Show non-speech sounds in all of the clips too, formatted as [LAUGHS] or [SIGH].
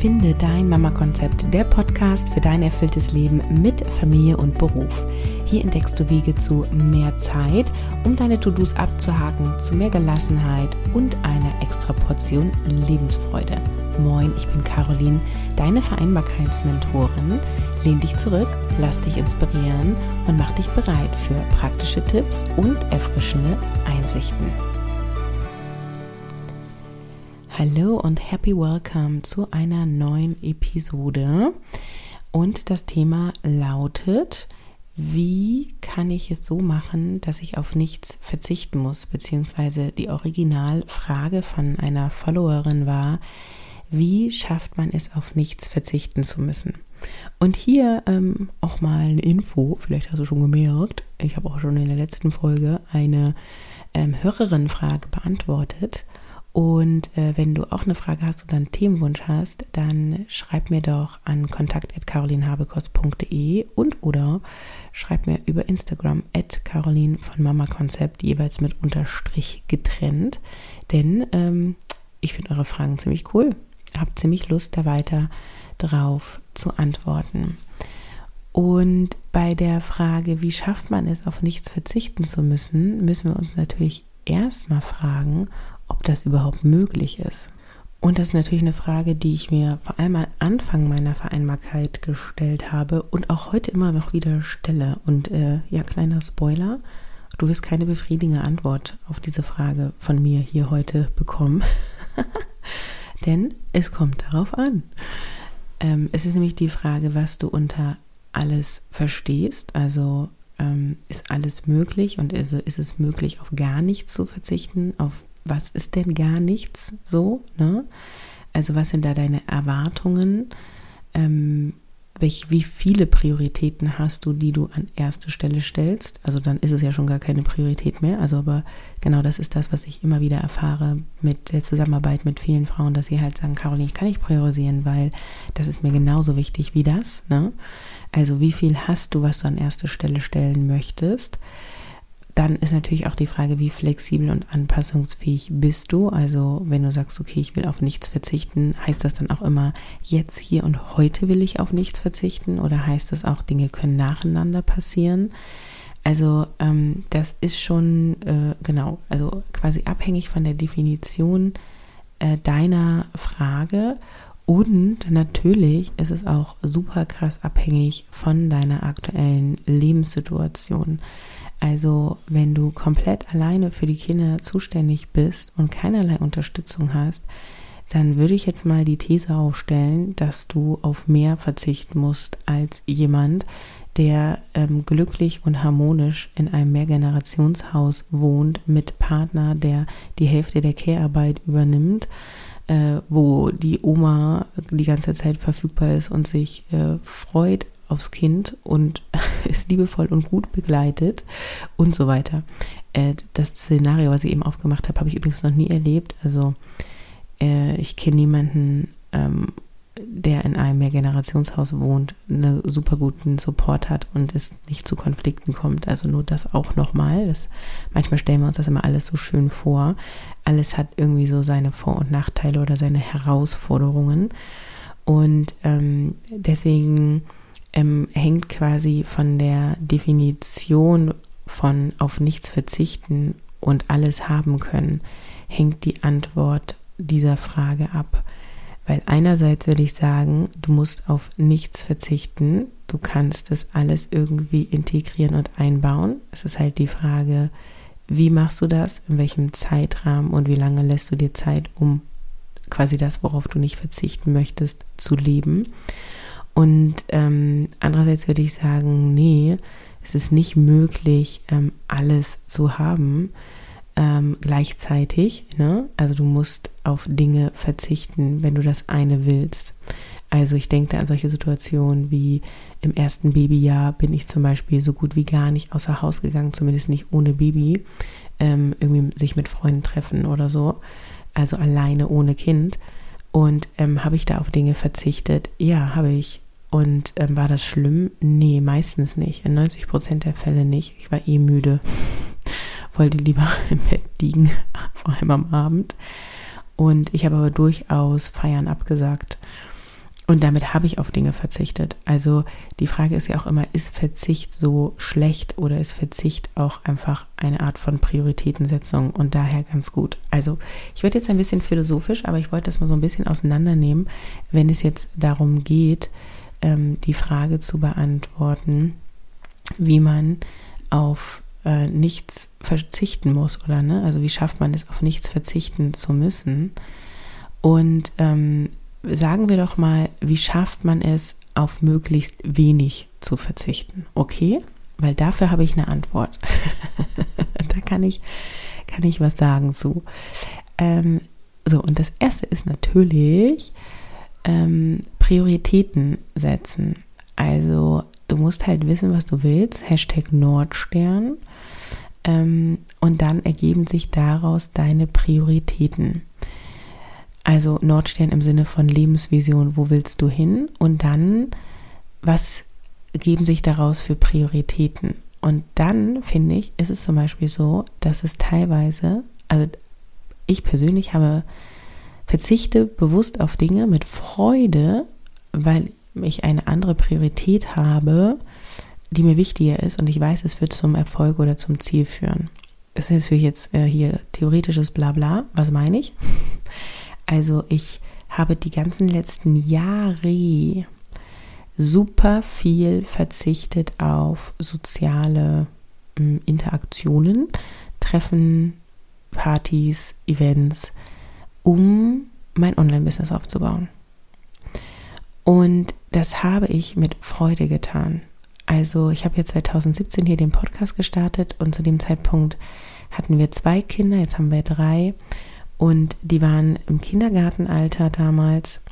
Finde dein Mama-Konzept, der Podcast für dein erfülltes Leben mit Familie und Beruf. Hier entdeckst du Wege zu mehr Zeit, um deine To-Dos abzuhaken, zu mehr Gelassenheit und einer extra Portion Lebensfreude. Moin, ich bin Caroline, deine Vereinbarkeitsmentorin. Lehn dich zurück, lass dich inspirieren und mach dich bereit für praktische Tipps und erfrischende Einsichten. Hallo und happy welcome zu einer neuen Episode. Und das Thema lautet, wie kann ich es so machen, dass ich auf nichts verzichten muss? Beziehungsweise die Originalfrage von einer Followerin war, wie schafft man es, auf nichts verzichten zu müssen? Und hier ähm, auch mal eine Info, vielleicht hast du schon gemerkt, ich habe auch schon in der letzten Folge eine ähm, Hörerinnenfrage beantwortet. Und äh, wenn du auch eine Frage hast oder einen Themenwunsch hast, dann schreib mir doch an kontakt.carolinhabekos.de und oder schreib mir über Instagram at Caroline von Mama Konzept, jeweils mit Unterstrich getrennt. Denn ähm, ich finde eure Fragen ziemlich cool. Hab ziemlich Lust, da weiter drauf zu antworten. Und bei der Frage, wie schafft man es, auf nichts verzichten zu müssen, müssen wir uns natürlich erstmal fragen, ob das überhaupt möglich ist. Und das ist natürlich eine Frage, die ich mir vor allem am Anfang meiner Vereinbarkeit gestellt habe und auch heute immer noch wieder stelle. Und äh, ja, kleiner Spoiler, du wirst keine befriedigende Antwort auf diese Frage von mir hier heute bekommen. [LAUGHS] Denn es kommt darauf an. Ähm, es ist nämlich die Frage, was du unter alles verstehst. Also ähm, ist alles möglich und ist, ist es möglich, auf gar nichts zu verzichten, auf was ist denn gar nichts so, ne? Also was sind da deine Erwartungen? Ähm, welch, wie viele Prioritäten hast du, die du an erste Stelle stellst? Also dann ist es ja schon gar keine Priorität mehr. Also aber genau das ist das, was ich immer wieder erfahre mit der Zusammenarbeit mit vielen Frauen, dass sie halt sagen, Caroline, ich kann nicht priorisieren, weil das ist mir genauso wichtig wie das. Ne? Also wie viel hast du, was du an erste Stelle stellen möchtest? Dann ist natürlich auch die Frage, wie flexibel und anpassungsfähig bist du. Also wenn du sagst, okay, ich will auf nichts verzichten, heißt das dann auch immer, jetzt, hier und heute will ich auf nichts verzichten? Oder heißt das auch, Dinge können nacheinander passieren? Also ähm, das ist schon, äh, genau, also quasi abhängig von der Definition äh, deiner Frage. Und natürlich ist es auch super krass abhängig von deiner aktuellen Lebenssituation. Also wenn du komplett alleine für die Kinder zuständig bist und keinerlei Unterstützung hast, dann würde ich jetzt mal die These aufstellen, dass du auf mehr verzichten musst als jemand, der ähm, glücklich und harmonisch in einem Mehrgenerationshaus wohnt mit Partner, der die Hälfte der Care-Arbeit übernimmt, äh, wo die Oma die ganze Zeit verfügbar ist und sich äh, freut aufs Kind und [LAUGHS] ist liebevoll und gut begleitet und so weiter. Äh, das Szenario, was ich eben aufgemacht habe, habe ich übrigens noch nie erlebt. Also äh, ich kenne niemanden, ähm, der in einem Mehrgenerationshaus wohnt, einen super guten Support hat und es nicht zu Konflikten kommt. Also nur das auch nochmal. manchmal stellen wir uns das immer alles so schön vor. Alles hat irgendwie so seine Vor- und Nachteile oder seine Herausforderungen. Und ähm, deswegen ähm, hängt quasi von der Definition von auf nichts verzichten und alles haben können, hängt die Antwort dieser Frage ab. Weil einerseits würde ich sagen, du musst auf nichts verzichten, du kannst das alles irgendwie integrieren und einbauen. Es ist halt die Frage, wie machst du das, in welchem Zeitrahmen und wie lange lässt du dir Zeit, um quasi das, worauf du nicht verzichten möchtest, zu leben. Und ähm, andererseits würde ich sagen, nee, es ist nicht möglich, ähm, alles zu haben ähm, gleichzeitig. Ne? Also du musst auf Dinge verzichten, wenn du das eine willst. Also ich denke an solche Situationen wie im ersten Babyjahr bin ich zum Beispiel so gut wie gar nicht außer Haus gegangen, zumindest nicht ohne Baby, ähm, irgendwie sich mit Freunden treffen oder so. Also alleine ohne Kind. Und ähm, habe ich da auf Dinge verzichtet? Ja, habe ich. Und ähm, war das schlimm? Nee, meistens nicht. In 90 Prozent der Fälle nicht. Ich war eh müde. [LAUGHS] Wollte lieber [LAUGHS] im Bett liegen, [LAUGHS] vor allem am Abend. Und ich habe aber durchaus Feiern abgesagt. Und damit habe ich auf Dinge verzichtet. Also die Frage ist ja auch immer, ist Verzicht so schlecht oder ist Verzicht auch einfach eine Art von Prioritätensetzung und daher ganz gut. Also ich werde jetzt ein bisschen philosophisch, aber ich wollte das mal so ein bisschen auseinandernehmen, wenn es jetzt darum geht, ähm, die Frage zu beantworten, wie man auf äh, nichts verzichten muss oder ne? Also wie schafft man es, auf nichts verzichten zu müssen? Und ähm, sagen wir doch mal, wie schafft man es, auf möglichst wenig zu verzichten? Okay? Weil dafür habe ich eine Antwort. [LAUGHS] da kann ich, kann ich was sagen zu. Ähm, so, und das erste ist natürlich ähm, Prioritäten setzen. Also, du musst halt wissen, was du willst. Hashtag Nordstern. Ähm, und dann ergeben sich daraus deine Prioritäten. Also Nordstern im Sinne von Lebensvision, wo willst du hin? Und dann, was geben sich daraus für Prioritäten? Und dann, finde ich, ist es zum Beispiel so, dass es teilweise, also ich persönlich habe, verzichte bewusst auf Dinge mit Freude, weil ich eine andere Priorität habe, die mir wichtiger ist und ich weiß, es wird zum Erfolg oder zum Ziel führen. Das ist für jetzt äh, hier theoretisches Blabla. Was meine ich? [LAUGHS] Also ich habe die ganzen letzten Jahre super viel verzichtet auf soziale äh, Interaktionen, Treffen, Partys, Events, um mein Online-Business aufzubauen. Und das habe ich mit Freude getan. Also ich habe ja 2017 hier den Podcast gestartet und zu dem Zeitpunkt hatten wir zwei Kinder, jetzt haben wir drei. Und die waren im Kindergartenalter damals.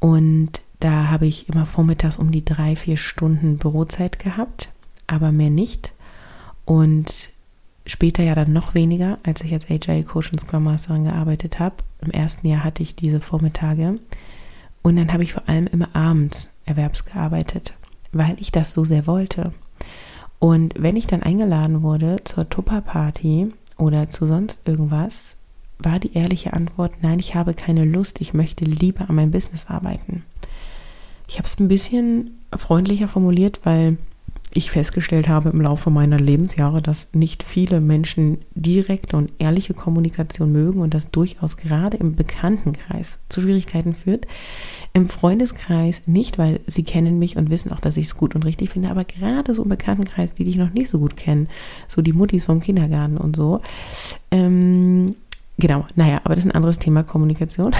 Und da habe ich immer vormittags um die drei, vier Stunden Bürozeit gehabt, aber mehr nicht. Und später ja dann noch weniger, als ich als Agile Coach und Scrum Masterin gearbeitet habe. Im ersten Jahr hatte ich diese Vormittage. Und dann habe ich vor allem immer abends erwerbs gearbeitet, weil ich das so sehr wollte. Und wenn ich dann eingeladen wurde zur Tupper-Party oder zu sonst irgendwas, war die ehrliche Antwort, nein, ich habe keine Lust, ich möchte lieber an meinem Business arbeiten. Ich habe es ein bisschen freundlicher formuliert, weil ich festgestellt habe im Laufe meiner Lebensjahre, dass nicht viele Menschen direkte und ehrliche Kommunikation mögen und das durchaus gerade im Bekanntenkreis zu Schwierigkeiten führt. Im Freundeskreis nicht, weil sie kennen mich und wissen auch, dass ich es gut und richtig finde, aber gerade so im Bekanntenkreis, die dich noch nicht so gut kennen, so die Muttis vom Kindergarten und so, ähm, Genau, naja, aber das ist ein anderes Thema Kommunikation.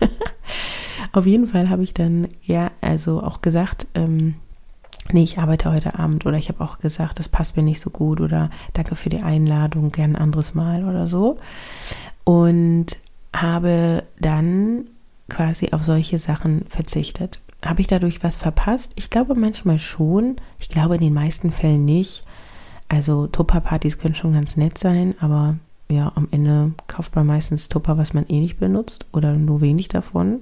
[LAUGHS] Auf jeden Fall habe ich dann ja also auch gesagt, ähm, nee, ich arbeite heute Abend oder ich habe auch gesagt, das passt mir nicht so gut oder danke für die Einladung, gern ein anderes Mal oder so. Und habe dann quasi auf solche Sachen verzichtet. Habe ich dadurch was verpasst? Ich glaube manchmal schon. Ich glaube in den meisten Fällen nicht. Also Tupper-Partys können schon ganz nett sein, aber ja, am Ende kauft man meistens Tupper, was man eh nicht benutzt oder nur wenig davon.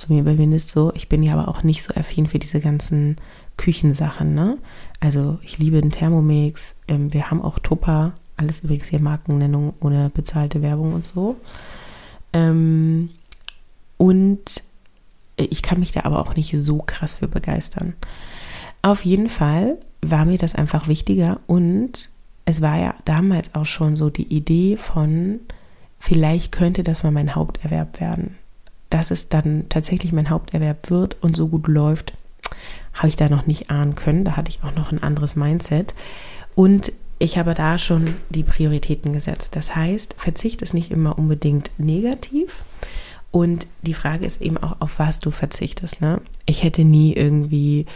Zu mir ist so, ich bin ja aber auch nicht so affin für diese ganzen Küchensachen, ne? Also ich liebe den Thermomix, ähm, wir haben auch Tupper, alles übrigens hier Markennennung ohne bezahlte Werbung und so. Ähm, und ich kann mich da aber auch nicht so krass für begeistern. Auf jeden Fall war mir das einfach wichtiger und es war ja damals auch schon so die Idee von, vielleicht könnte das mal mein Haupterwerb werden. Dass es dann tatsächlich mein Haupterwerb wird und so gut läuft, habe ich da noch nicht ahnen können. Da hatte ich auch noch ein anderes Mindset. Und ich habe da schon die Prioritäten gesetzt. Das heißt, Verzicht ist nicht immer unbedingt negativ. Und die Frage ist eben auch, auf was du verzichtest. Ne? Ich hätte nie irgendwie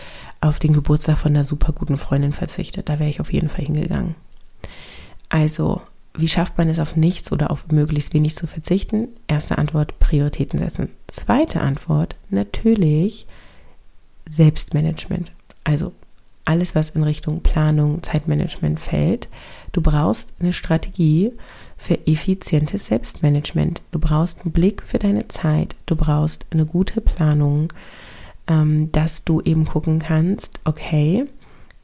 auf den Geburtstag von einer super guten Freundin verzichtet. Da wäre ich auf jeden Fall hingegangen. Also, wie schafft man es auf nichts oder auf möglichst wenig zu verzichten? Erste Antwort, Prioritäten setzen. Zweite Antwort, natürlich Selbstmanagement. Also alles, was in Richtung Planung, Zeitmanagement fällt. Du brauchst eine Strategie für effizientes Selbstmanagement. Du brauchst einen Blick für deine Zeit. Du brauchst eine gute Planung, ähm, dass du eben gucken kannst, okay,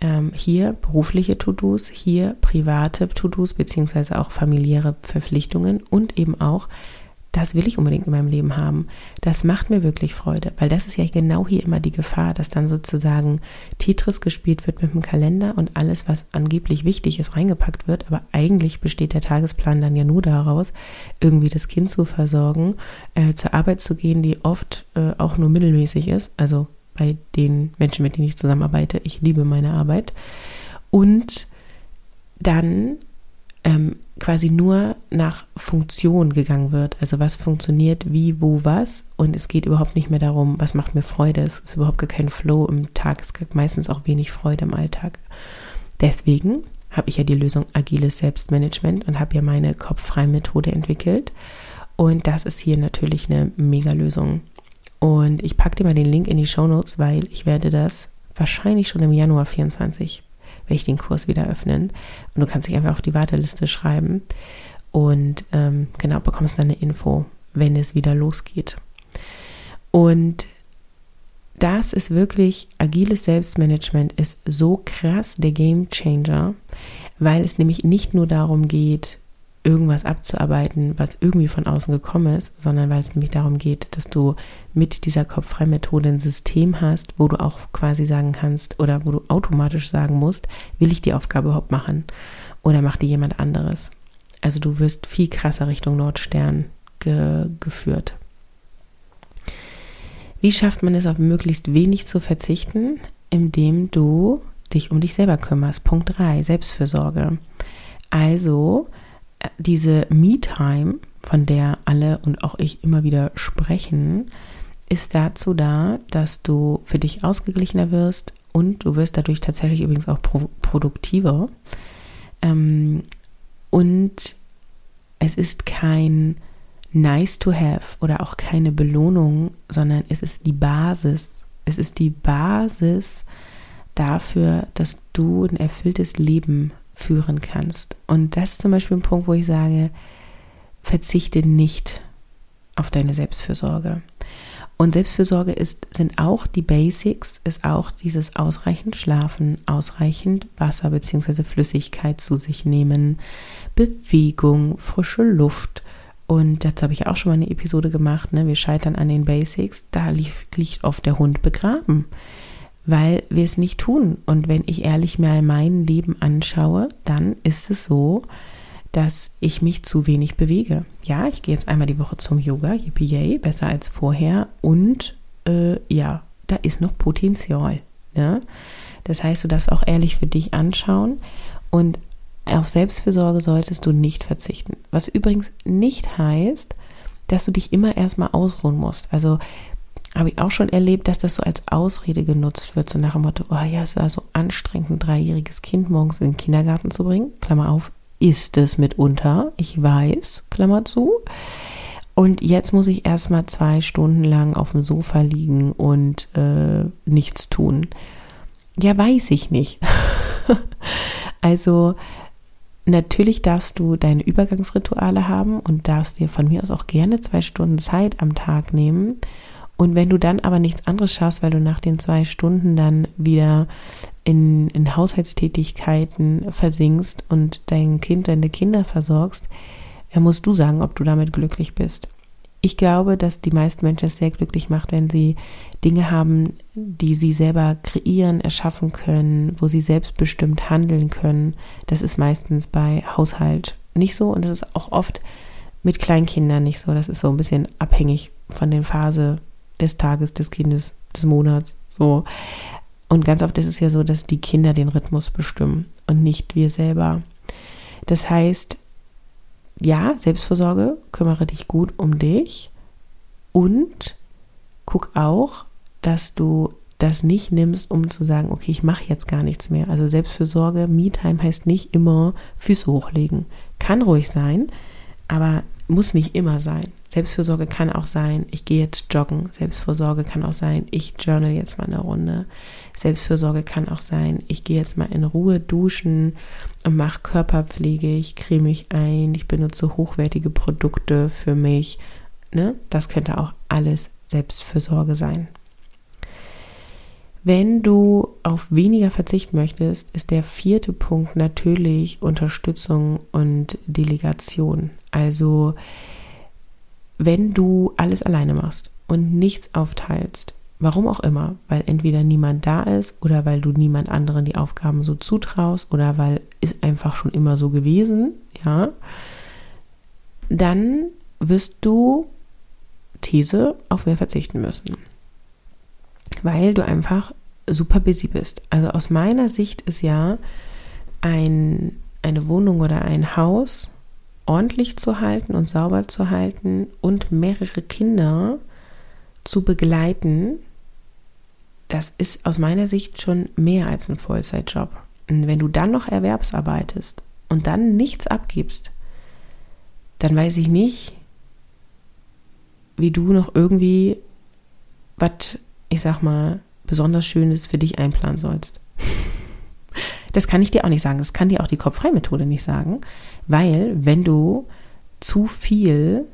ähm, hier berufliche To-Dos, hier private To-Dos beziehungsweise auch familiäre Verpflichtungen und eben auch das will ich unbedingt in meinem Leben haben. Das macht mir wirklich Freude, weil das ist ja genau hier immer die Gefahr, dass dann sozusagen Tetris gespielt wird mit dem Kalender und alles, was angeblich wichtig ist, reingepackt wird. Aber eigentlich besteht der Tagesplan dann ja nur daraus, irgendwie das Kind zu versorgen, äh, zur Arbeit zu gehen, die oft äh, auch nur mittelmäßig ist. Also bei den Menschen, mit denen ich zusammenarbeite. Ich liebe meine Arbeit. Und dann ähm, quasi nur nach Funktion gegangen wird. Also was funktioniert, wie, wo, was. Und es geht überhaupt nicht mehr darum, was macht mir Freude. Es ist überhaupt gar kein Flow im Tag. Es gibt meistens auch wenig Freude im Alltag. Deswegen habe ich ja die Lösung agiles Selbstmanagement und habe ja meine kopffreie Methode entwickelt. Und das ist hier natürlich eine Mega-Lösung. Und ich packe dir mal den Link in die Show Notes, weil ich werde das wahrscheinlich schon im Januar 24 werde ich den Kurs wieder öffnen. Und du kannst dich einfach auf die Warteliste schreiben und ähm, genau bekommst dann eine Info, wenn es wieder losgeht. Und das ist wirklich, agiles Selbstmanagement ist so krass der Game Changer, weil es nämlich nicht nur darum geht, irgendwas abzuarbeiten, was irgendwie von außen gekommen ist, sondern weil es nämlich darum geht, dass du mit dieser Kopffrei-Methode ein System hast, wo du auch quasi sagen kannst oder wo du automatisch sagen musst, will ich die Aufgabe überhaupt machen oder macht die jemand anderes. Also du wirst viel krasser Richtung Nordstern ge geführt. Wie schafft man es auf möglichst wenig zu verzichten, indem du dich um dich selber kümmerst? Punkt 3, Selbstfürsorge. Also diese Me-Time, von der alle und auch ich immer wieder sprechen, ist dazu da, dass du für dich ausgeglichener wirst und du wirst dadurch tatsächlich übrigens auch pro produktiver. Ähm, und es ist kein nice to have oder auch keine Belohnung, sondern es ist die Basis. Es ist die Basis dafür, dass du ein erfülltes Leben führen kannst. Und das ist zum Beispiel ein Punkt, wo ich sage, verzichte nicht auf deine Selbstfürsorge. Und Selbstfürsorge ist, sind auch die Basics, ist auch dieses ausreichend Schlafen, ausreichend Wasser bzw. Flüssigkeit zu sich nehmen, Bewegung, frische Luft. Und dazu habe ich auch schon mal eine Episode gemacht, ne? wir scheitern an den Basics, da liegt, liegt oft der Hund begraben weil wir es nicht tun. Und wenn ich ehrlich mal mein Leben anschaue, dann ist es so, dass ich mich zu wenig bewege. Ja, ich gehe jetzt einmal die Woche zum Yoga, yippie yay, besser als vorher. Und äh, ja, da ist noch Potenzial. Ne? Das heißt, du darfst auch ehrlich für dich anschauen und auf Selbstfürsorge solltest du nicht verzichten. Was übrigens nicht heißt, dass du dich immer erstmal ausruhen musst. Also habe ich auch schon erlebt, dass das so als Ausrede genutzt wird, so nach dem Motto, oh ja, es war so anstrengend, ein dreijähriges Kind morgens in den Kindergarten zu bringen. Klammer auf, ist es mitunter, ich weiß, Klammer zu. Und jetzt muss ich erstmal zwei Stunden lang auf dem Sofa liegen und äh, nichts tun. Ja, weiß ich nicht. [LAUGHS] also natürlich darfst du deine Übergangsrituale haben und darfst dir von mir aus auch gerne zwei Stunden Zeit am Tag nehmen und wenn du dann aber nichts anderes schaffst, weil du nach den zwei Stunden dann wieder in, in Haushaltstätigkeiten versinkst und dein Kind, deine Kinder versorgst, dann musst du sagen, ob du damit glücklich bist. Ich glaube, dass die meisten Menschen es sehr glücklich macht, wenn sie Dinge haben, die sie selber kreieren, erschaffen können, wo sie selbstbestimmt handeln können. Das ist meistens bei Haushalt nicht so und das ist auch oft mit Kleinkindern nicht so. Das ist so ein bisschen abhängig von der Phase, des Tages, des Kindes, des Monats. So. Und ganz oft ist es ja so, dass die Kinder den Rhythmus bestimmen und nicht wir selber. Das heißt, ja, Selbstversorge, kümmere dich gut um dich und guck auch, dass du das nicht nimmst, um zu sagen, okay, ich mache jetzt gar nichts mehr. Also Selbstfürsorge, Me-Time heißt nicht immer Füße hochlegen. Kann ruhig sein, aber muss nicht immer sein. Selbstfürsorge kann auch sein, ich gehe jetzt joggen. Selbstfürsorge kann auch sein, ich journal jetzt mal eine Runde. Selbstfürsorge kann auch sein, ich gehe jetzt mal in Ruhe duschen und mache Körperpflege, ich creme mich ein, ich benutze hochwertige Produkte für mich. Ne? Das könnte auch alles Selbstfürsorge sein. Wenn du auf weniger verzichten möchtest, ist der vierte Punkt natürlich, natürlich Unterstützung und Delegation. Also wenn du alles alleine machst und nichts aufteilst, warum auch immer, weil entweder niemand da ist oder weil du niemand anderen die Aufgaben so zutraust oder weil es einfach schon immer so gewesen, ja, dann wirst du These auf mehr verzichten müssen. Weil du einfach super busy bist. Also aus meiner Sicht ist ja ein, eine Wohnung oder ein Haus ordentlich zu halten und sauber zu halten und mehrere Kinder zu begleiten, das ist aus meiner Sicht schon mehr als ein Vollzeitjob. Und wenn du dann noch erwerbsarbeitest und dann nichts abgibst, dann weiß ich nicht, wie du noch irgendwie was, ich sag mal, besonders Schönes für dich einplanen sollst. [LAUGHS] Das kann ich dir auch nicht sagen. Das kann dir auch die Kopffrei-Methode nicht sagen, weil wenn du zu viel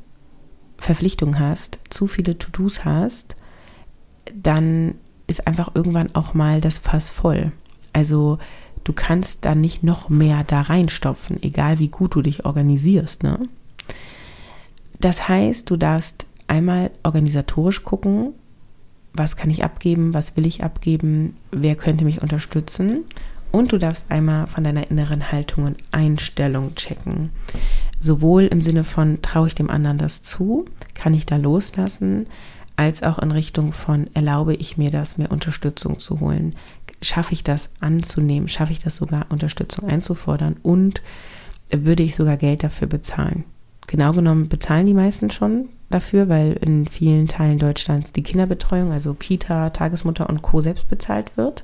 Verpflichtung hast, zu viele To-Dos hast, dann ist einfach irgendwann auch mal das Fass voll. Also du kannst da nicht noch mehr da reinstopfen, egal wie gut du dich organisierst. Ne? Das heißt, du darfst einmal organisatorisch gucken, was kann ich abgeben, was will ich abgeben, wer könnte mich unterstützen. Und du darfst einmal von deiner inneren Haltung und Einstellung checken. Sowohl im Sinne von, traue ich dem anderen das zu, kann ich da loslassen, als auch in Richtung von, erlaube ich mir das, mir Unterstützung zu holen. Schaffe ich das anzunehmen, schaffe ich das sogar, Unterstützung einzufordern und würde ich sogar Geld dafür bezahlen. Genau genommen bezahlen die meisten schon dafür, weil in vielen Teilen Deutschlands die Kinderbetreuung, also Kita, Tagesmutter und Co. selbst bezahlt wird.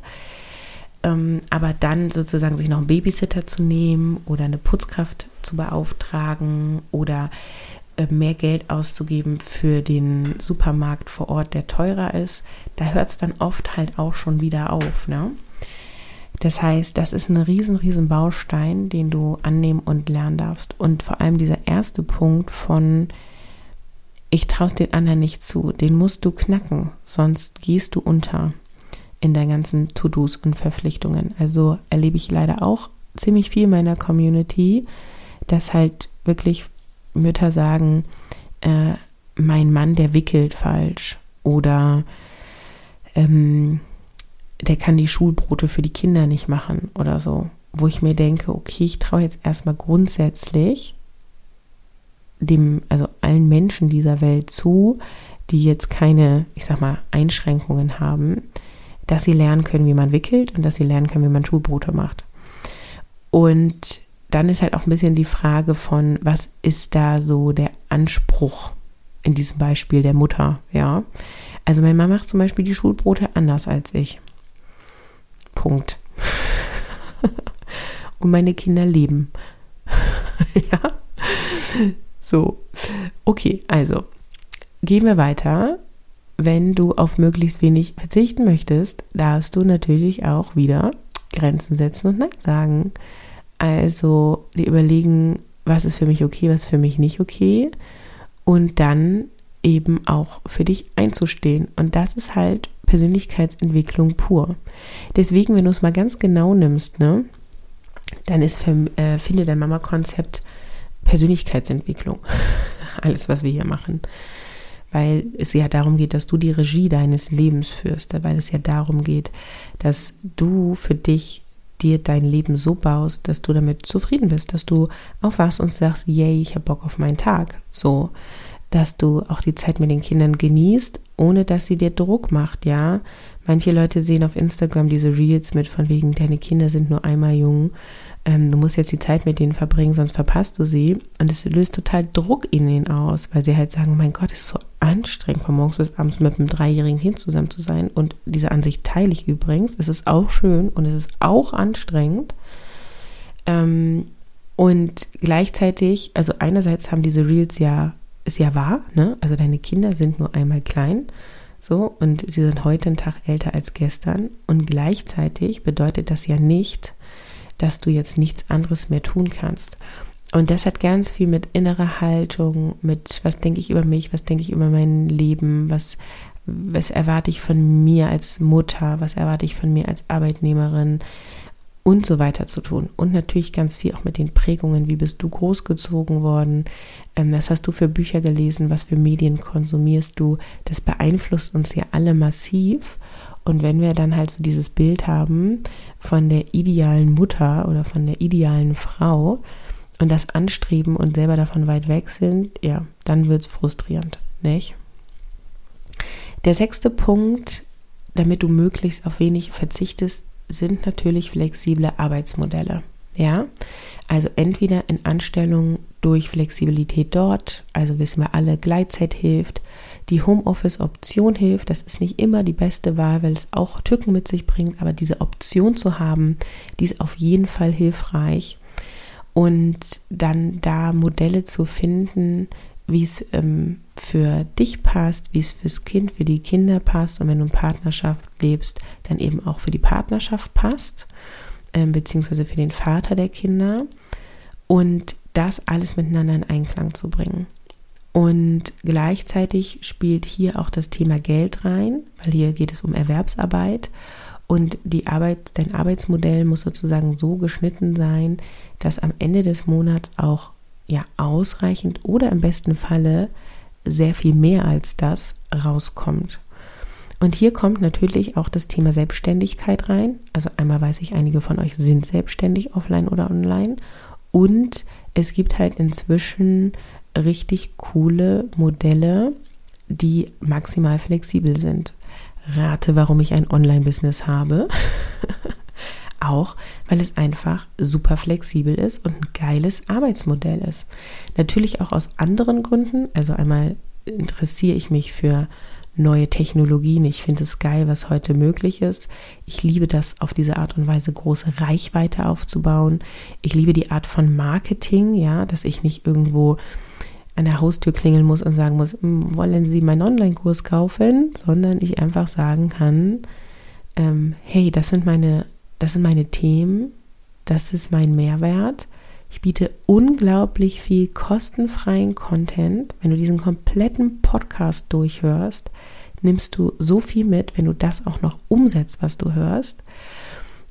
Ähm, aber dann sozusagen sich noch einen Babysitter zu nehmen oder eine Putzkraft zu beauftragen oder äh, mehr Geld auszugeben für den Supermarkt vor Ort, der teurer ist, da hört es dann oft halt auch schon wieder auf. Ne? Das heißt, das ist ein riesen, riesen Baustein, den du annehmen und lernen darfst. Und vor allem dieser erste Punkt von, ich traue den anderen nicht zu, den musst du knacken, sonst gehst du unter in deinen ganzen To-Dos und Verpflichtungen. Also erlebe ich leider auch ziemlich viel in meiner Community, dass halt wirklich Mütter sagen, äh, mein Mann, der wickelt falsch oder ähm, der kann die Schulbrote für die Kinder nicht machen oder so. Wo ich mir denke, okay, ich traue jetzt erstmal grundsätzlich dem, also allen Menschen dieser Welt zu, die jetzt keine, ich sag mal, Einschränkungen haben, dass sie lernen können, wie man wickelt und dass sie lernen können, wie man Schulbrote macht. Und dann ist halt auch ein bisschen die Frage von, was ist da so der Anspruch in diesem Beispiel der Mutter, ja? Also meine Mama macht zum Beispiel die Schulbrote anders als ich. Punkt. [LAUGHS] Und meine Kinder leben. [LAUGHS] ja. So. Okay, also gehen wir weiter wenn du auf möglichst wenig verzichten möchtest, darfst du natürlich auch wieder Grenzen setzen und Nein sagen. Also dir überlegen, was ist für mich okay, was ist für mich nicht okay und dann eben auch für dich einzustehen. Und das ist halt Persönlichkeitsentwicklung pur. Deswegen, wenn du es mal ganz genau nimmst, ne, dann ist für, äh, finde dein Mama-Konzept Persönlichkeitsentwicklung. [LAUGHS] Alles, was wir hier machen weil es ja darum geht, dass du die Regie deines Lebens führst, weil es ja darum geht, dass du für dich dir dein Leben so baust, dass du damit zufrieden bist, dass du aufwachst und sagst, yay, ich habe Bock auf meinen Tag. So, dass du auch die Zeit mit den Kindern genießt, ohne dass sie dir Druck macht, ja. Manche Leute sehen auf Instagram diese Reels mit von wegen, deine Kinder sind nur einmal jung ähm, du musst jetzt die Zeit mit denen verbringen, sonst verpasst du sie. Und es löst total Druck in ihnen aus, weil sie halt sagen, mein Gott, es ist so anstrengend, von morgens bis abends mit einem dreijährigen Kind zusammen zu sein. Und diese Ansicht teile ich übrigens. Es ist auch schön und es ist auch anstrengend. Ähm, und gleichzeitig, also einerseits haben diese Reels ja, ist ja wahr, ne? Also deine Kinder sind nur einmal klein. So, und sie sind heute einen Tag älter als gestern. Und gleichzeitig bedeutet das ja nicht, dass du jetzt nichts anderes mehr tun kannst. Und das hat ganz viel mit innerer Haltung, mit was denke ich über mich, was denke ich über mein Leben, was, was erwarte ich von mir als Mutter, was erwarte ich von mir als Arbeitnehmerin und so weiter zu tun. Und natürlich ganz viel auch mit den Prägungen, wie bist du großgezogen worden, ähm, was hast du für Bücher gelesen, was für Medien konsumierst du. Das beeinflusst uns ja alle massiv. Und wenn wir dann halt so dieses Bild haben von der idealen Mutter oder von der idealen Frau und das anstreben und selber davon weit weg sind, ja, dann wird es frustrierend, nicht? Der sechste Punkt, damit du möglichst auf wenig verzichtest, sind natürlich flexible Arbeitsmodelle. Ja, also entweder in Anstellung durch Flexibilität dort, also wissen wir alle, Gleitzeit hilft, die Homeoffice-Option hilft. Das ist nicht immer die beste Wahl, weil es auch Tücken mit sich bringt, aber diese Option zu haben, die ist auf jeden Fall hilfreich. Und dann da Modelle zu finden, wie es ähm, für dich passt, wie es fürs Kind, für die Kinder passt und wenn du in Partnerschaft lebst, dann eben auch für die Partnerschaft passt, ähm, beziehungsweise für den Vater der Kinder und das alles miteinander in Einklang zu bringen. Und gleichzeitig spielt hier auch das Thema Geld rein, weil hier geht es um Erwerbsarbeit und die Arbeit, dein Arbeitsmodell muss sozusagen so geschnitten sein, dass am Ende des Monats auch ja ausreichend oder im besten Falle sehr viel mehr als das rauskommt. Und hier kommt natürlich auch das Thema Selbstständigkeit rein. Also einmal weiß ich, einige von euch sind selbstständig offline oder online. Und es gibt halt inzwischen richtig coole Modelle, die maximal flexibel sind. Rate, warum ich ein Online-Business habe. [LAUGHS] auch, weil es einfach super flexibel ist und ein geiles Arbeitsmodell ist. Natürlich auch aus anderen Gründen. Also einmal interessiere ich mich für neue Technologien. Ich finde es geil, was heute möglich ist. Ich liebe das, auf diese Art und Weise große Reichweite aufzubauen. Ich liebe die Art von Marketing, ja, dass ich nicht irgendwo an der Haustür klingeln muss und sagen muss, hm, wollen Sie meinen Online-Kurs kaufen, sondern ich einfach sagen kann, ähm, hey, das sind meine das sind meine Themen, das ist mein Mehrwert. Ich biete unglaublich viel kostenfreien Content. Wenn du diesen kompletten Podcast durchhörst, nimmst du so viel mit, wenn du das auch noch umsetzt, was du hörst.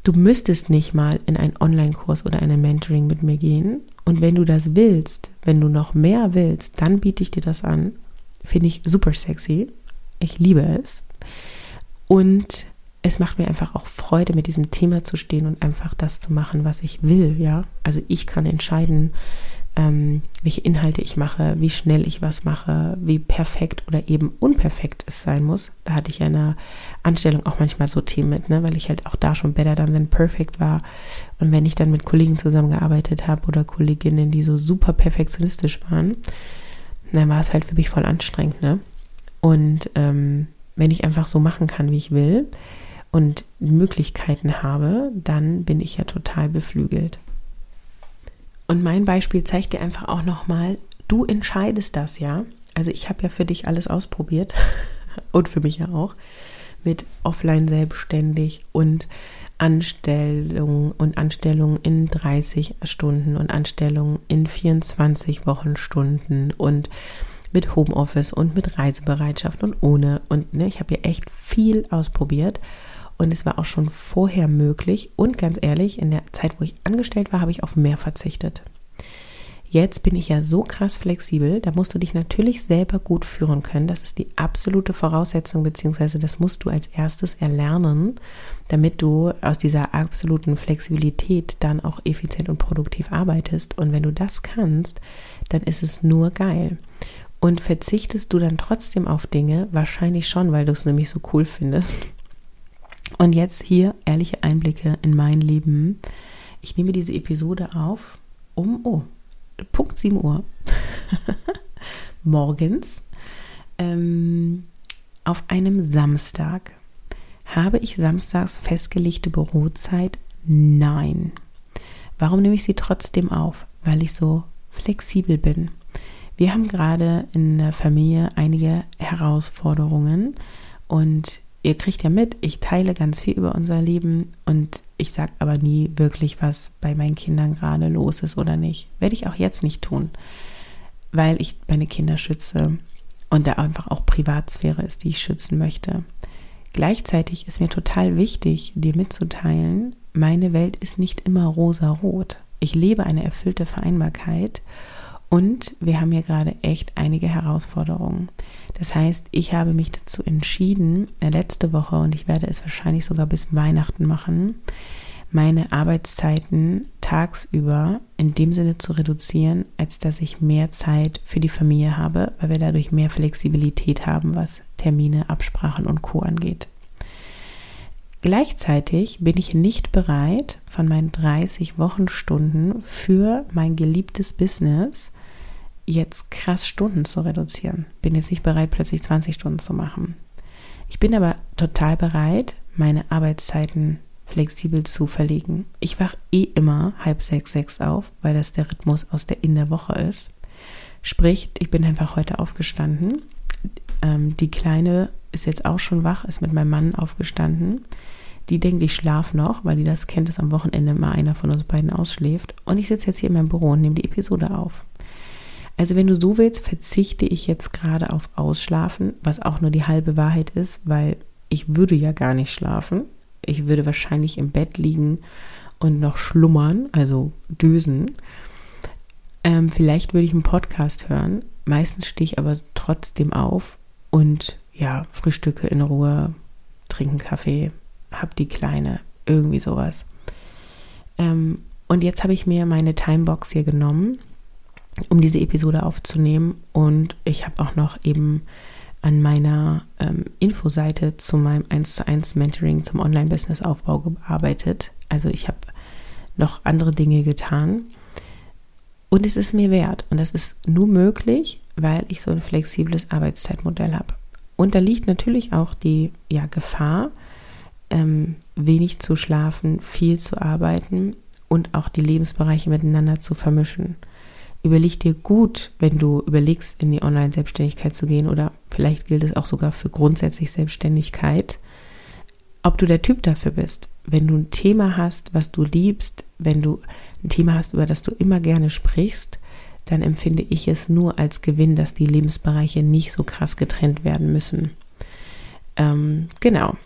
Du müsstest nicht mal in einen Online-Kurs oder eine Mentoring mit mir gehen. Und wenn du das willst, wenn du noch mehr willst, dann biete ich dir das an. Finde ich super sexy. Ich liebe es. Und es macht mir einfach auch Freude, mit diesem Thema zu stehen und einfach das zu machen, was ich will, ja. Also ich kann entscheiden, ähm, welche Inhalte ich mache, wie schnell ich was mache, wie perfekt oder eben unperfekt es sein muss. Da hatte ich ja in der Anstellung auch manchmal so Themen mit, ne, weil ich halt auch da schon better than than perfect war. Und wenn ich dann mit Kollegen zusammengearbeitet habe oder Kolleginnen, die so super perfektionistisch waren, dann war es halt für mich voll anstrengend, ne? Und ähm, wenn ich einfach so machen kann, wie ich will, und Möglichkeiten habe, dann bin ich ja total beflügelt. Und mein Beispiel zeigt dir einfach auch nochmal, du entscheidest das ja. Also ich habe ja für dich alles ausprobiert [LAUGHS] und für mich ja auch mit offline selbstständig und Anstellung und Anstellung in 30 Stunden und Anstellung in 24 Wochenstunden und mit Homeoffice und mit Reisebereitschaft und ohne und ne, ich habe ja echt viel ausprobiert und es war auch schon vorher möglich. Und ganz ehrlich, in der Zeit, wo ich angestellt war, habe ich auf mehr verzichtet. Jetzt bin ich ja so krass flexibel, da musst du dich natürlich selber gut führen können. Das ist die absolute Voraussetzung, beziehungsweise das musst du als erstes erlernen, damit du aus dieser absoluten Flexibilität dann auch effizient und produktiv arbeitest. Und wenn du das kannst, dann ist es nur geil. Und verzichtest du dann trotzdem auf Dinge? Wahrscheinlich schon, weil du es nämlich so cool findest. Und jetzt hier ehrliche Einblicke in mein Leben. Ich nehme diese Episode auf um, oh, Punkt 7 Uhr [LAUGHS] morgens ähm, auf einem Samstag. Habe ich samstags festgelegte Bürozeit? Nein. Warum nehme ich sie trotzdem auf? Weil ich so flexibel bin. Wir haben gerade in der Familie einige Herausforderungen und ihr kriegt ja mit, ich teile ganz viel über unser Leben und ich sage aber nie wirklich, was bei meinen Kindern gerade los ist oder nicht. Werde ich auch jetzt nicht tun, weil ich meine Kinder schütze und da einfach auch Privatsphäre ist, die ich schützen möchte. Gleichzeitig ist mir total wichtig, dir mitzuteilen, meine Welt ist nicht immer rosa-rot. Ich lebe eine erfüllte Vereinbarkeit und wir haben hier gerade echt einige Herausforderungen. Das heißt, ich habe mich dazu entschieden, äh, letzte Woche, und ich werde es wahrscheinlich sogar bis Weihnachten machen, meine Arbeitszeiten tagsüber in dem Sinne zu reduzieren, als dass ich mehr Zeit für die Familie habe, weil wir dadurch mehr Flexibilität haben, was Termine, Absprachen und Co angeht. Gleichzeitig bin ich nicht bereit, von meinen 30 Wochenstunden für mein geliebtes Business jetzt krass Stunden zu reduzieren. Bin jetzt nicht bereit, plötzlich 20 Stunden zu machen. Ich bin aber total bereit, meine Arbeitszeiten flexibel zu verlegen. Ich wache eh immer halb sechs, sechs auf, weil das der Rhythmus aus der in der Woche ist. Sprich, ich bin einfach heute aufgestanden. Ähm, die Kleine ist jetzt auch schon wach, ist mit meinem Mann aufgestanden. Die denkt, ich schlafe noch, weil die das kennt, dass am Wochenende mal einer von uns beiden ausschläft. Und ich sitze jetzt hier in meinem Büro und nehme die Episode auf. Also wenn du so willst, verzichte ich jetzt gerade auf Ausschlafen, was auch nur die halbe Wahrheit ist, weil ich würde ja gar nicht schlafen ich würde wahrscheinlich im Bett liegen und noch schlummern, also dösen. Ähm, vielleicht würde ich einen Podcast hören. Meistens stehe ich aber trotzdem auf und ja, frühstücke in Ruhe, trinke einen Kaffee, hab die Kleine, irgendwie sowas. Ähm, und jetzt habe ich mir meine Timebox hier genommen, um diese Episode aufzunehmen. Und ich habe auch noch eben an meiner ähm, Infoseite zu meinem 1 zu 1 Mentoring zum Online-Business-Aufbau gearbeitet. Also ich habe noch andere Dinge getan. Und es ist mir wert. Und das ist nur möglich, weil ich so ein flexibles Arbeitszeitmodell habe. Und da liegt natürlich auch die ja, Gefahr, ähm, wenig zu schlafen, viel zu arbeiten und auch die Lebensbereiche miteinander zu vermischen überleg dir gut, wenn du überlegst, in die Online-Selbstständigkeit zu gehen oder vielleicht gilt es auch sogar für grundsätzlich Selbstständigkeit, ob du der Typ dafür bist. Wenn du ein Thema hast, was du liebst, wenn du ein Thema hast, über das du immer gerne sprichst, dann empfinde ich es nur als Gewinn, dass die Lebensbereiche nicht so krass getrennt werden müssen. Ähm, genau.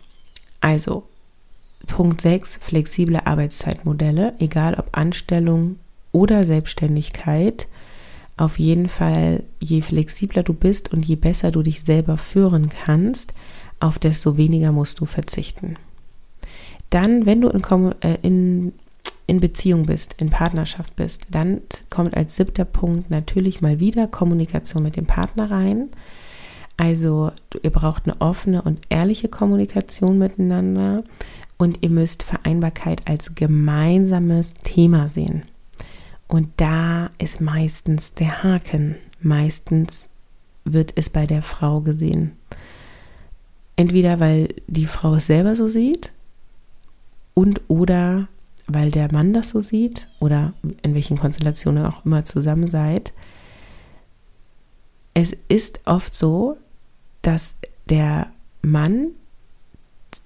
Also, Punkt 6, flexible Arbeitszeitmodelle, egal ob Anstellung oder Selbstständigkeit. Auf jeden Fall, je flexibler du bist und je besser du dich selber führen kannst, auf desto weniger musst du verzichten. Dann, wenn du in, äh, in, in Beziehung bist, in Partnerschaft bist, dann kommt als siebter Punkt natürlich mal wieder Kommunikation mit dem Partner rein. Also ihr braucht eine offene und ehrliche Kommunikation miteinander und ihr müsst Vereinbarkeit als gemeinsames Thema sehen. Und da ist meistens der Haken. Meistens wird es bei der Frau gesehen. Entweder weil die Frau es selber so sieht und oder weil der Mann das so sieht oder in welchen Konstellationen auch immer zusammen seid. Es ist oft so, dass der Mann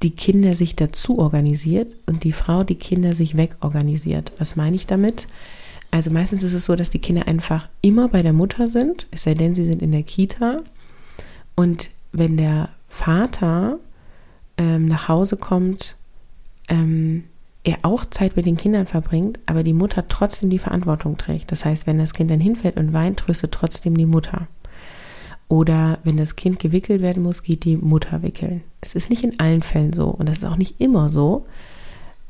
die Kinder sich dazu organisiert und die Frau die Kinder sich wegorganisiert. Was meine ich damit? Also meistens ist es so, dass die Kinder einfach immer bei der Mutter sind, es sei denn, sie sind in der Kita. Und wenn der Vater ähm, nach Hause kommt, ähm, er auch Zeit mit den Kindern verbringt, aber die Mutter trotzdem die Verantwortung trägt. Das heißt, wenn das Kind dann hinfällt und weint, tröstet trotzdem die Mutter. Oder wenn das Kind gewickelt werden muss, geht die Mutter wickeln. Das ist nicht in allen Fällen so und das ist auch nicht immer so.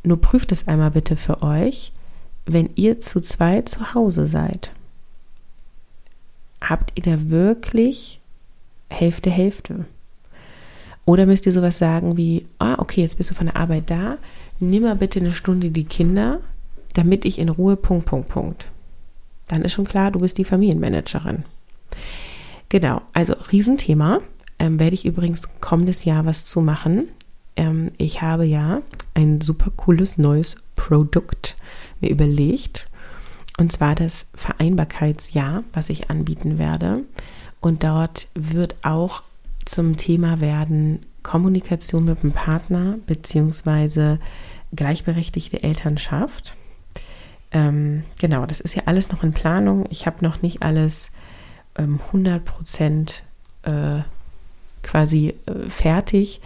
Nur prüft es einmal bitte für euch, wenn ihr zu zweit zu Hause seid, habt ihr da wirklich Hälfte, Hälfte? Oder müsst ihr sowas sagen wie, ah, okay, jetzt bist du von der Arbeit da, nimm mal bitte eine Stunde die Kinder, damit ich in Ruhe, Punkt, Punkt, Punkt. Dann ist schon klar, du bist die Familienmanagerin. Genau, also Riesenthema. Ähm, werde ich übrigens kommendes Jahr was zu machen. Ähm, ich habe ja ein super cooles neues Produkt mir überlegt. Und zwar das Vereinbarkeitsjahr, was ich anbieten werde. Und dort wird auch zum Thema werden Kommunikation mit dem Partner beziehungsweise gleichberechtigte Elternschaft. Ähm, genau, das ist ja alles noch in Planung. Ich habe noch nicht alles ähm, 100 Prozent äh, quasi äh, fertig.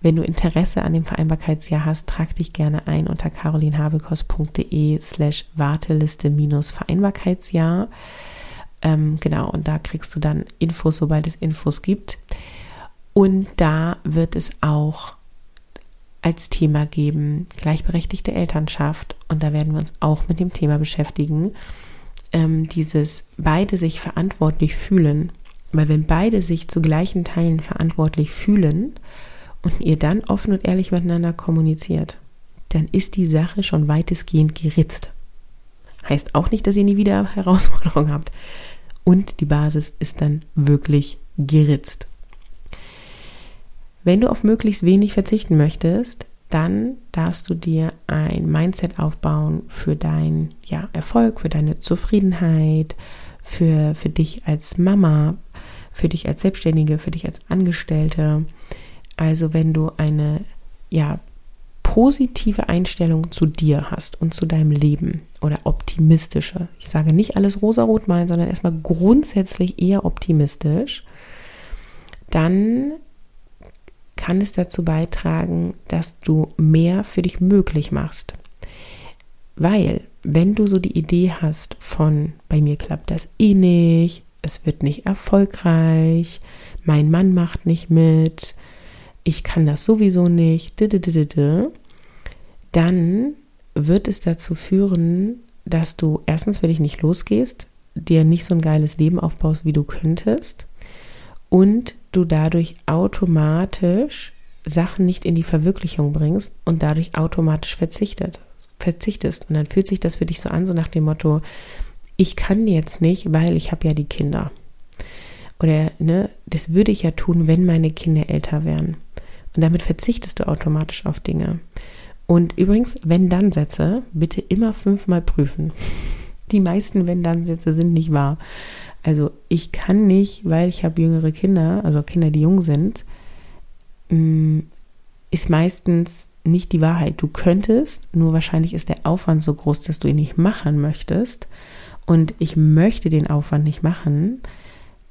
Wenn du Interesse an dem Vereinbarkeitsjahr hast, trag dich gerne ein unter carolinhabekos.de slash Warteliste minus Vereinbarkeitsjahr. Ähm, genau, und da kriegst du dann Infos, sobald es Infos gibt. Und da wird es auch als Thema geben, gleichberechtigte Elternschaft. Und da werden wir uns auch mit dem Thema beschäftigen. Ähm, dieses beide sich verantwortlich fühlen. Weil wenn beide sich zu gleichen Teilen verantwortlich fühlen und ihr dann offen und ehrlich miteinander kommuniziert, dann ist die Sache schon weitestgehend geritzt. Heißt auch nicht, dass ihr nie wieder Herausforderungen habt. Und die Basis ist dann wirklich geritzt. Wenn du auf möglichst wenig verzichten möchtest, dann darfst du dir ein Mindset aufbauen für deinen ja, Erfolg, für deine Zufriedenheit, für, für dich als Mama, für dich als Selbstständige, für dich als Angestellte. Also wenn du eine ja, positive Einstellung zu dir hast und zu deinem Leben oder optimistische, ich sage nicht alles rosarot malen, sondern erstmal grundsätzlich eher optimistisch, dann kann es dazu beitragen, dass du mehr für dich möglich machst. Weil, wenn du so die Idee hast von, bei mir klappt das eh nicht, es wird nicht erfolgreich, mein Mann macht nicht mit, ich kann das sowieso nicht, dann wird es dazu führen, dass du erstens für dich nicht losgehst, dir nicht so ein geiles Leben aufbaust, wie du könntest und du dadurch automatisch Sachen nicht in die Verwirklichung bringst und dadurch automatisch verzichtet, verzichtest. Und dann fühlt sich das für dich so an, so nach dem Motto, ich kann jetzt nicht, weil ich habe ja die Kinder. Oder, ne, das würde ich ja tun, wenn meine Kinder älter wären. Und damit verzichtest du automatisch auf Dinge. Und übrigens, wenn dann Sätze, bitte immer fünfmal prüfen. [LAUGHS] Die meisten wenn dann Sätze sind nicht wahr. Also ich kann nicht, weil ich habe jüngere Kinder, also Kinder, die jung sind, mm, ist meistens nicht die Wahrheit. Du könntest, nur wahrscheinlich ist der Aufwand so groß, dass du ihn nicht machen möchtest und ich möchte den Aufwand nicht machen,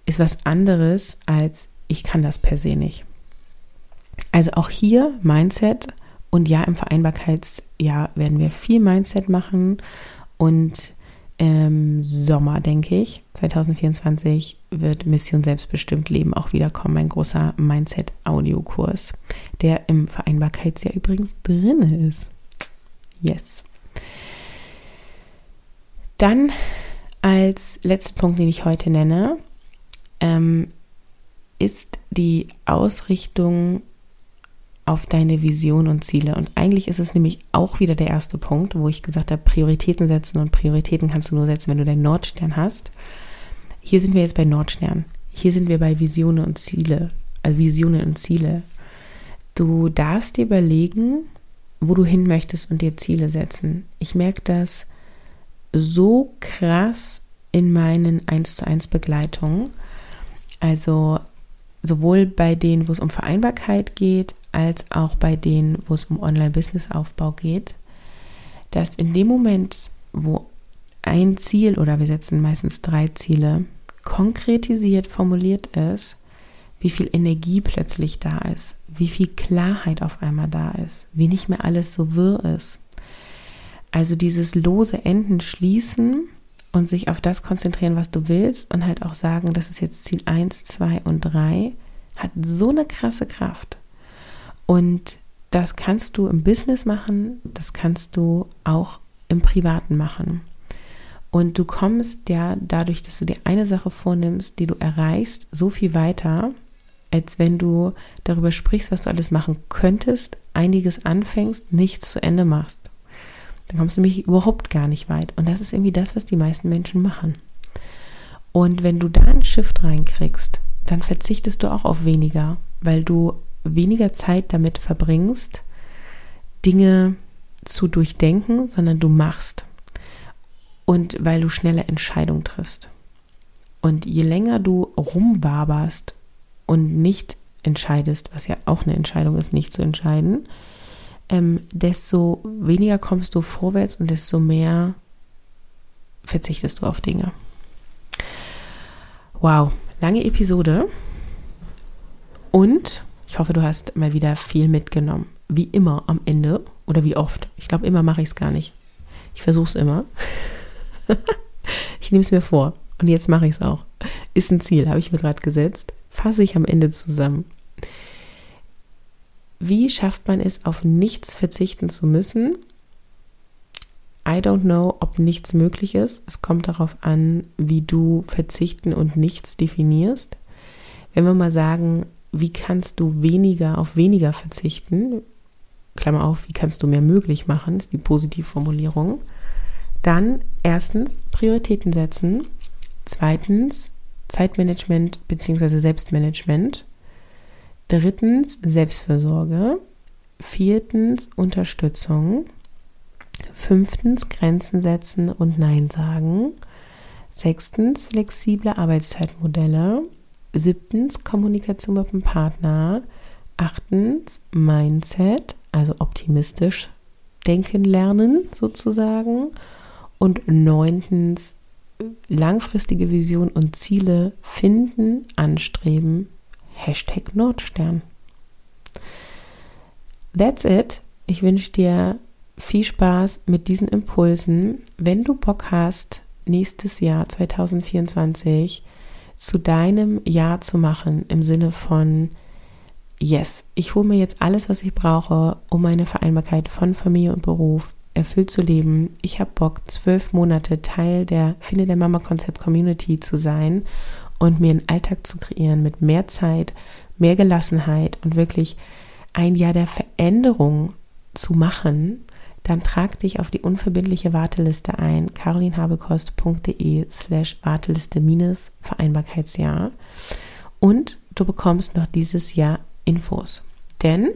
ist was anderes als ich kann das per se nicht. Also auch hier Mindset und ja, im Vereinbarkeitsjahr werden wir viel Mindset machen und im Sommer, denke ich, 2024 wird Mission Selbstbestimmt Leben auch wiederkommen. Ein großer Mindset-Audiokurs, der im Vereinbarkeitsjahr übrigens drin ist. Yes. Dann als letzten Punkt, den ich heute nenne, ähm, ist die Ausrichtung auf deine Vision und Ziele. Und eigentlich ist es nämlich auch wieder der erste Punkt, wo ich gesagt habe, Prioritäten setzen und Prioritäten kannst du nur setzen, wenn du deinen Nordstern hast. Hier sind wir jetzt bei Nordstern. Hier sind wir bei Visionen und Ziele. Also Visionen und Ziele. Du darfst dir überlegen, wo du hin möchtest und dir Ziele setzen. Ich merke das so krass in meinen 1 zu 1 Begleitungen. Also sowohl bei denen, wo es um Vereinbarkeit geht, als auch bei denen, wo es um Online-Business-Aufbau geht, dass in dem Moment, wo ein Ziel oder wir setzen meistens drei Ziele, konkretisiert formuliert ist, wie viel Energie plötzlich da ist, wie viel Klarheit auf einmal da ist, wie nicht mehr alles so wirr ist. Also dieses lose Enden schließen und sich auf das konzentrieren, was du willst und halt auch sagen, das ist jetzt Ziel 1, 2 und 3, hat so eine krasse Kraft. Und das kannst du im Business machen, das kannst du auch im Privaten machen. Und du kommst ja dadurch, dass du dir eine Sache vornimmst, die du erreichst, so viel weiter, als wenn du darüber sprichst, was du alles machen könntest, einiges anfängst, nichts zu Ende machst. Dann kommst du nämlich überhaupt gar nicht weit. Und das ist irgendwie das, was die meisten Menschen machen. Und wenn du da einen Shift reinkriegst, dann verzichtest du auch auf weniger, weil du weniger Zeit damit verbringst, Dinge zu durchdenken, sondern du machst. Und weil du schnelle Entscheidungen triffst. Und je länger du rumwaberst und nicht entscheidest, was ja auch eine Entscheidung ist, nicht zu entscheiden, ähm, desto weniger kommst du vorwärts und desto mehr verzichtest du auf Dinge. Wow, lange Episode. Und Ich hoffe, du hast mal wieder viel mitgenommen. Wie immer am Ende oder wie oft. Ich glaube, immer mache ich es gar nicht. Ich versuche es immer. [LAUGHS] ich nehme es mir vor und jetzt mache ich es auch. Ist ein Ziel, habe ich mir gerade gesetzt. Fasse ich am Ende zusammen. Wie schafft man es, auf nichts verzichten zu müssen? I don't know, ob nichts möglich ist. Es kommt darauf an, wie du verzichten und nichts definierst. Wenn wir mal sagen, wie kannst du weniger auf weniger verzichten, Klammer auf, wie kannst du mehr möglich machen, ist die Positivformulierung. Dann erstens Prioritäten setzen, zweitens Zeitmanagement bzw. Selbstmanagement, drittens Selbstfürsorge, viertens Unterstützung, fünftens Grenzen setzen und Nein sagen, sechstens flexible Arbeitszeitmodelle, siebtens Kommunikation mit dem Partner, achtens Mindset, also optimistisch denken lernen sozusagen. Und neuntens langfristige Vision und Ziele finden, anstreben. Hashtag Nordstern. That's it. Ich wünsche dir viel Spaß mit diesen Impulsen. Wenn du Bock hast, nächstes Jahr 2024 zu deinem Jahr zu machen, im Sinne von, yes, ich hole mir jetzt alles, was ich brauche, um meine Vereinbarkeit von Familie und Beruf erfüllt zu leben. Ich habe Bock, zwölf Monate Teil der Finde der Mama Konzept Community zu sein und mir einen Alltag zu kreieren mit mehr Zeit, mehr Gelassenheit und wirklich ein Jahr der Veränderung zu machen, dann trag dich auf die unverbindliche Warteliste ein, carolinhabekost.de slash Warteliste minus Vereinbarkeitsjahr und du bekommst noch dieses Jahr Infos. Denn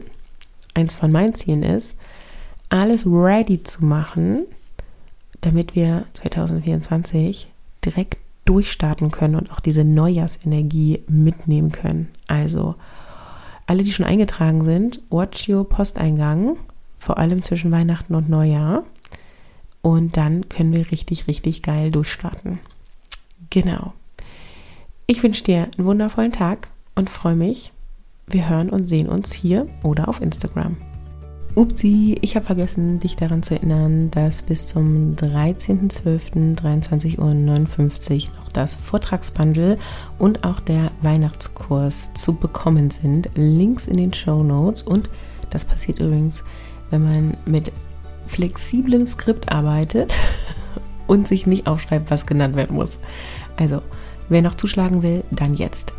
eins von meinen Zielen ist, alles ready zu machen, damit wir 2024 direkt durchstarten können und auch diese Neujahrsenergie mitnehmen können. Also alle, die schon eingetragen sind, watch your Posteingang, vor allem zwischen Weihnachten und Neujahr. Und dann können wir richtig, richtig geil durchstarten. Genau. Ich wünsche dir einen wundervollen Tag und freue mich. Wir hören und sehen uns hier oder auf Instagram. Upsi, ich habe vergessen, dich daran zu erinnern, dass bis zum 13.12.23.59 Uhr noch das Vortragsbundle und auch der Weihnachtskurs zu bekommen sind. Links in den Show Notes und das passiert übrigens, wenn man mit flexiblem Skript arbeitet [LAUGHS] und sich nicht aufschreibt, was genannt werden muss. Also, wer noch zuschlagen will, dann jetzt.